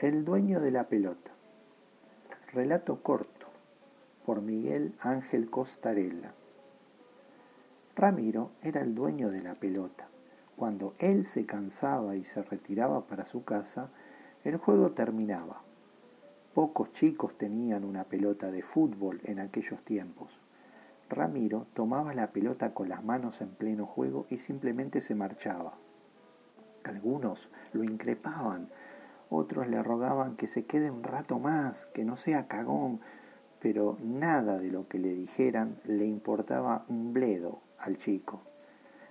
El dueño de la pelota. Relato corto por Miguel Ángel Costarella. Ramiro era el dueño de la pelota. Cuando él se cansaba y se retiraba para su casa, el juego terminaba. Pocos chicos tenían una pelota de fútbol en aquellos tiempos. Ramiro tomaba la pelota con las manos en pleno juego y simplemente se marchaba. Algunos lo increpaban otros le rogaban que se quede un rato más, que no sea cagón, pero nada de lo que le dijeran le importaba un bledo al chico.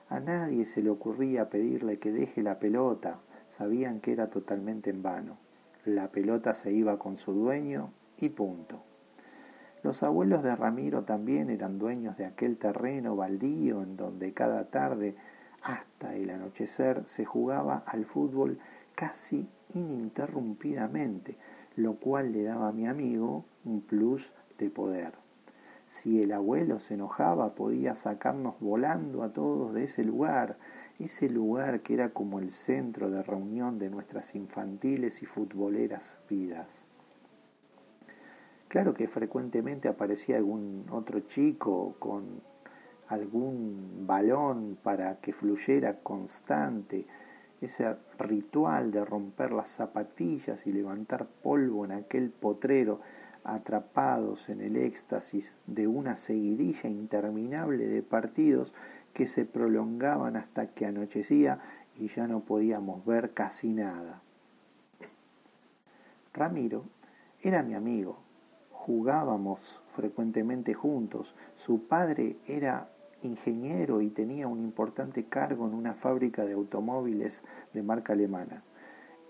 A nadie se le ocurría pedirle que deje la pelota, sabían que era totalmente en vano. La pelota se iba con su dueño y punto. Los abuelos de Ramiro también eran dueños de aquel terreno baldío en donde cada tarde hasta el anochecer se jugaba al fútbol casi ininterrumpidamente, lo cual le daba a mi amigo un plus de poder. Si el abuelo se enojaba, podía sacarnos volando a todos de ese lugar, ese lugar que era como el centro de reunión de nuestras infantiles y futboleras vidas. Claro que frecuentemente aparecía algún otro chico con algún balón para que fluyera constante, ese ritual de romper las zapatillas y levantar polvo en aquel potrero, atrapados en el éxtasis de una seguidilla interminable de partidos que se prolongaban hasta que anochecía y ya no podíamos ver casi nada. Ramiro era mi amigo, jugábamos frecuentemente juntos, su padre era ingeniero y tenía un importante cargo en una fábrica de automóviles de marca alemana.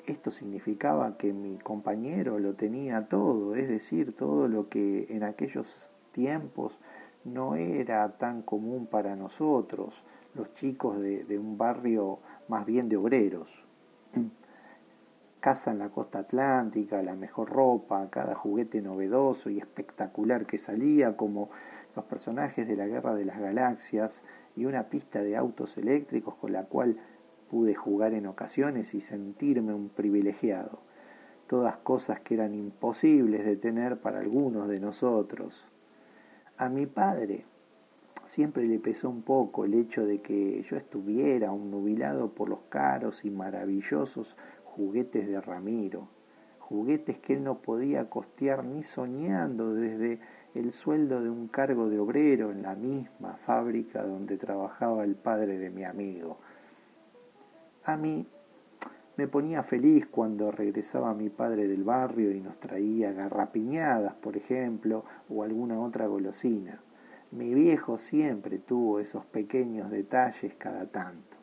Esto significaba que mi compañero lo tenía todo, es decir, todo lo que en aquellos tiempos no era tan común para nosotros, los chicos de, un barrio más bien de obreros. Casa en la costa atlántica, la mejor ropa, cada juguete novedoso y espectacular que salía, como los personajes de la Guerra de las Galaxias y una pista de autos eléctricos con la cual pude jugar en ocasiones y sentirme un privilegiado. Todas cosas que eran imposibles de tener para algunos de nosotros. A mi padre siempre le pesó un poco el hecho de que yo estuviera nubilado por los caros y maravillosos juguetes de Ramiro, juguetes que él no podía costear ni soñando desde el sueldo de un cargo de obrero en la misma fábrica donde trabajaba el padre de mi amigo. A mí me ponía feliz cuando regresaba mi padre del barrio y nos traía garrapiñadas, por ejemplo, o alguna otra golosina. Mi viejo siempre tuvo esos pequeños detalles cada tanto.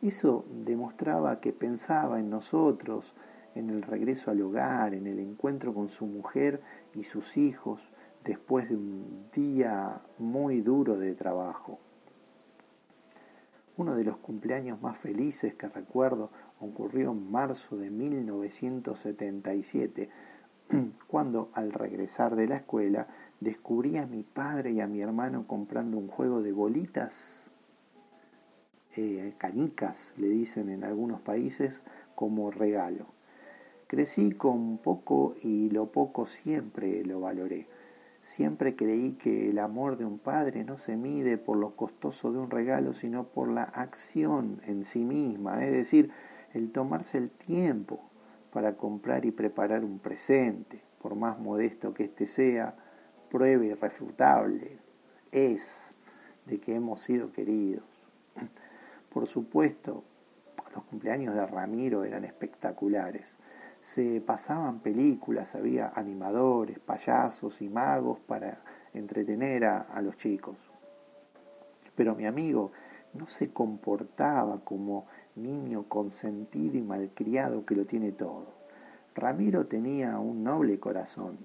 Eso demostraba que pensaba en nosotros, en el regreso al hogar, en el encuentro con su mujer y sus hijos, después de un día muy duro de trabajo. Uno de los cumpleaños más felices que recuerdo ocurrió en marzo de 1977, cuando al regresar de la escuela descubrí a mi padre y a mi hermano comprando un juego de bolitas, eh, canicas, le dicen en algunos países, como regalo. Crecí con poco y lo poco siempre lo valoré. Siempre creí que el amor de un padre no se mide por lo costoso de un regalo, sino por la acción en sí misma, es decir, el tomarse el tiempo para comprar y preparar un presente, por más modesto que éste sea, prueba irrefutable es de que hemos sido queridos. Por supuesto, los cumpleaños de Ramiro eran espectaculares se pasaban películas, había animadores, payasos y magos para entretener a, los chicos. Pero mi amigo no se comportaba como niño consentido y malcriado que lo tiene todo. Ramiro tenía un noble corazón.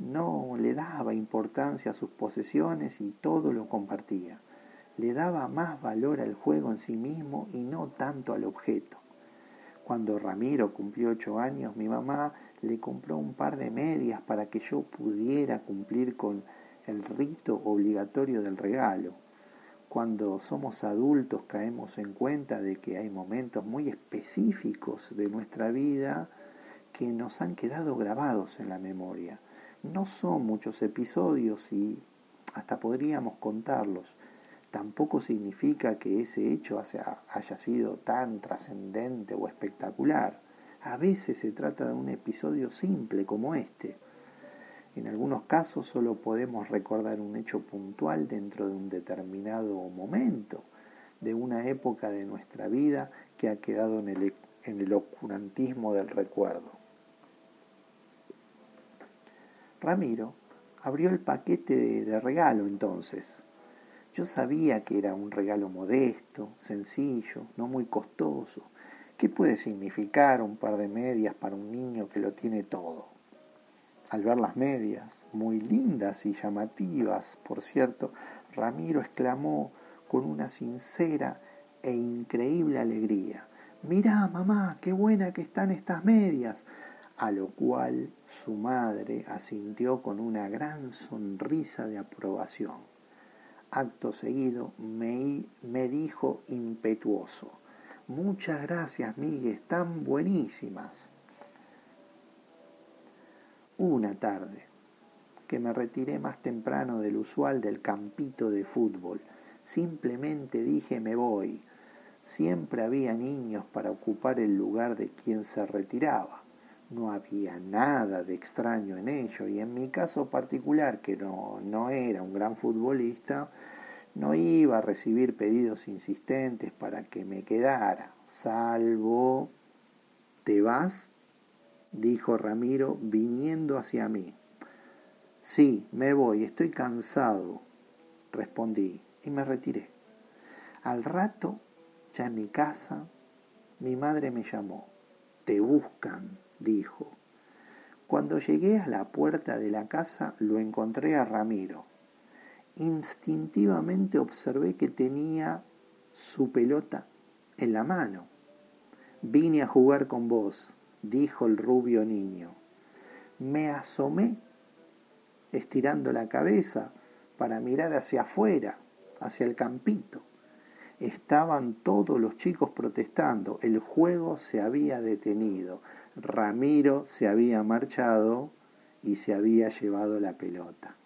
No le daba importancia a sus posesiones y todo lo compartía. Le daba más valor al juego en sí mismo y no tanto al objeto. Cuando Ramiro cumplió ocho años, mi mamá le compró un par de medias para que yo pudiera cumplir con el rito obligatorio del regalo. Cuando somos adultos caemos en cuenta de que hay momentos muy específicos de nuestra vida que nos han quedado grabados en la memoria. No son muchos episodios y hasta podríamos contarlos. Tampoco significa que ese hecho haya sido tan trascendente o espectacular. A veces se trata de un episodio simple como este. En algunos casos solo podemos recordar un hecho puntual dentro de un determinado momento, de una época de nuestra vida que ha quedado en el, en el oscurantismo del recuerdo. Ramiro abrió el paquete de, regalo entonces. Yo sabía que era un regalo modesto, sencillo, no muy costoso. ¿Qué puede significar un par de medias para un niño que lo tiene todo? Al ver las medias, muy lindas y llamativas, por cierto, Ramiro exclamó con una sincera e increíble alegría, Mirá, mamá, qué buena que están estas medias a lo cual su madre asintió con una gran sonrisa de aprobación. Acto seguido me, dijo impetuoso, muchas gracias, Miguel, están buenísimas. Una tarde, que me retiré más temprano del usual del campito de fútbol, simplemente dije me voy. Siempre había niños para ocupar el lugar de quien se retiraba no había nada de extraño en ello y en mi caso particular, que no, no era un gran futbolista, no iba a recibir pedidos insistentes para que me quedara, salvo... ¿Te vas? dijo Ramiro viniendo hacia mí. Sí, me voy, estoy cansado, respondí y me retiré. Al rato, ya en mi casa, mi madre me llamó. Te buscan dijo. Cuando llegué a la puerta de la casa lo encontré a Ramiro. Instintivamente observé que tenía su pelota en la mano. Vine a jugar con vos, dijo el rubio niño. Me asomé, estirando la cabeza para mirar hacia afuera, hacia el campito. Estaban todos los chicos protestando, el juego se había detenido. Ramiro se había marchado y se había llevado la pelota.